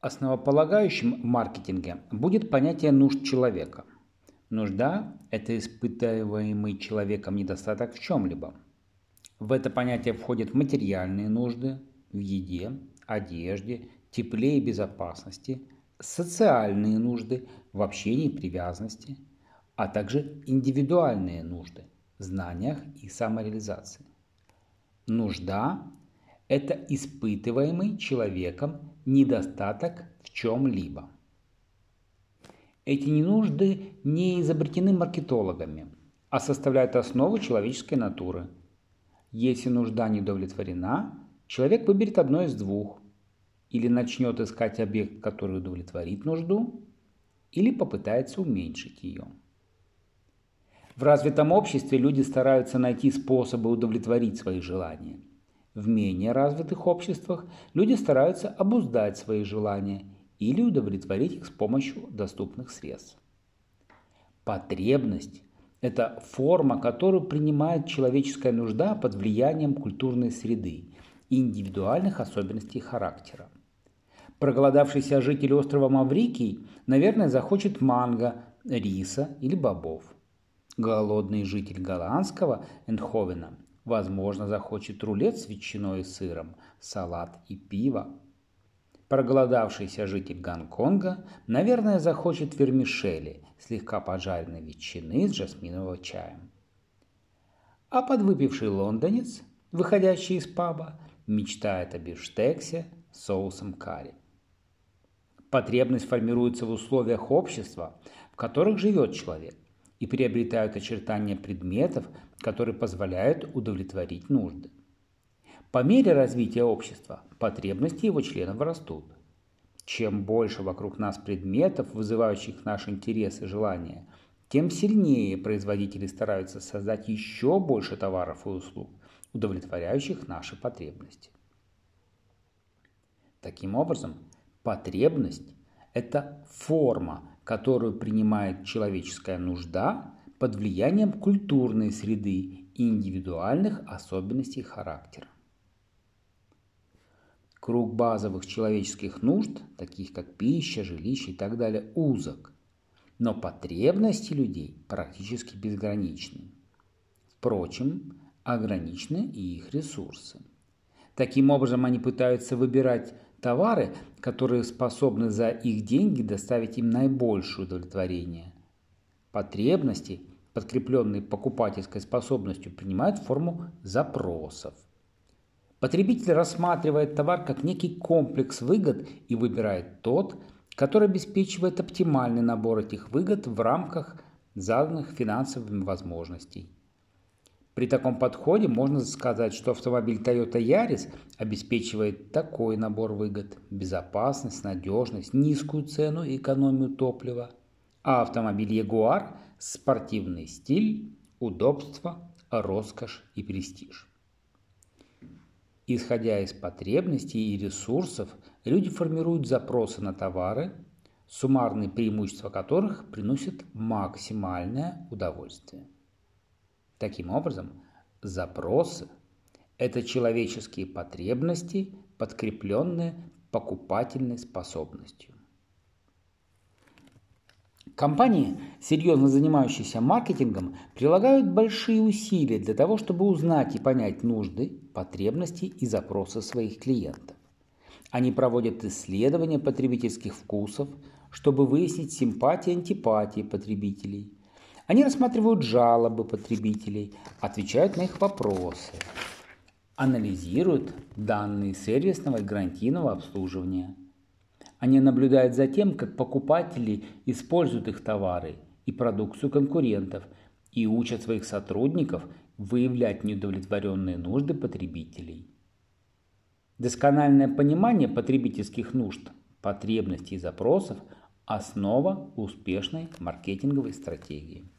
Основополагающим в маркетинге будет понятие нужд человека. Нужда – это испытываемый человеком недостаток в чем-либо. В это понятие входят материальные нужды в еде, одежде, тепле и безопасности, социальные нужды в общении и привязанности, а также индивидуальные нужды в знаниях и самореализации. Нужда – это испытываемый человеком недостаток в чем-либо. Эти нужды не изобретены маркетологами, а составляют основу человеческой натуры. Если нужда не удовлетворена, человек выберет одно из двух. Или начнет искать объект, который удовлетворит нужду, или попытается уменьшить ее. В развитом обществе люди стараются найти способы удовлетворить свои желания. В менее развитых обществах люди стараются обуздать свои желания или удовлетворить их с помощью доступных средств. Потребность – это форма, которую принимает человеческая нужда под влиянием культурной среды и индивидуальных особенностей характера. Проголодавшийся житель острова Маврикий, наверное, захочет манго, риса или бобов. Голодный житель голландского Эндховена Возможно, захочет рулет с ветчиной и сыром, салат и пиво. Проголодавшийся житель Гонконга, наверное, захочет вермишели, слегка поджаренной ветчины с жасминовым чаем. А подвыпивший лондонец, выходящий из паба, мечтает о бифштексе с соусом карри. Потребность формируется в условиях общества, в которых живет человек, и приобретают очертания предметов, которые позволяют удовлетворить нужды. По мере развития общества потребности его членов растут. Чем больше вокруг нас предметов, вызывающих наш интерес и желания, тем сильнее производители стараются создать еще больше товаров и услуг, удовлетворяющих наши потребности. Таким образом, потребность – это форма, которую принимает человеческая нужда под влиянием культурной среды и индивидуальных особенностей характера. Круг базовых человеческих нужд, таких как пища, жилище и так далее, узок, но потребности людей практически безграничны. Впрочем, ограничены и их ресурсы. Таким образом, они пытаются выбирать товары, которые способны за их деньги доставить им наибольшее удовлетворение. Потребности, подкрепленные покупательской способностью, принимают форму запросов. Потребитель рассматривает товар как некий комплекс выгод и выбирает тот, который обеспечивает оптимальный набор этих выгод в рамках заданных финансовыми возможностей. При таком подходе можно сказать, что автомобиль Toyota Yaris обеспечивает такой набор выгод – безопасность, надежность, низкую цену и экономию топлива, а автомобиль Jaguar – спортивный стиль, удобство, роскошь и престиж. Исходя из потребностей и ресурсов, люди формируют запросы на товары, суммарные преимущества которых приносят максимальное удовольствие. Таким образом, запросы – это человеческие потребности, подкрепленные покупательной способностью. Компании, серьезно занимающиеся маркетингом, прилагают большие усилия для того, чтобы узнать и понять нужды, потребности и запросы своих клиентов. Они проводят исследования потребительских вкусов, чтобы выяснить симпатии и антипатии потребителей, они рассматривают жалобы потребителей, отвечают на их вопросы, анализируют данные сервисного и гарантийного обслуживания. Они наблюдают за тем, как покупатели используют их товары и продукцию конкурентов и учат своих сотрудников выявлять неудовлетворенные нужды потребителей. Доскональное понимание потребительских нужд, потребностей и запросов – основа успешной маркетинговой стратегии.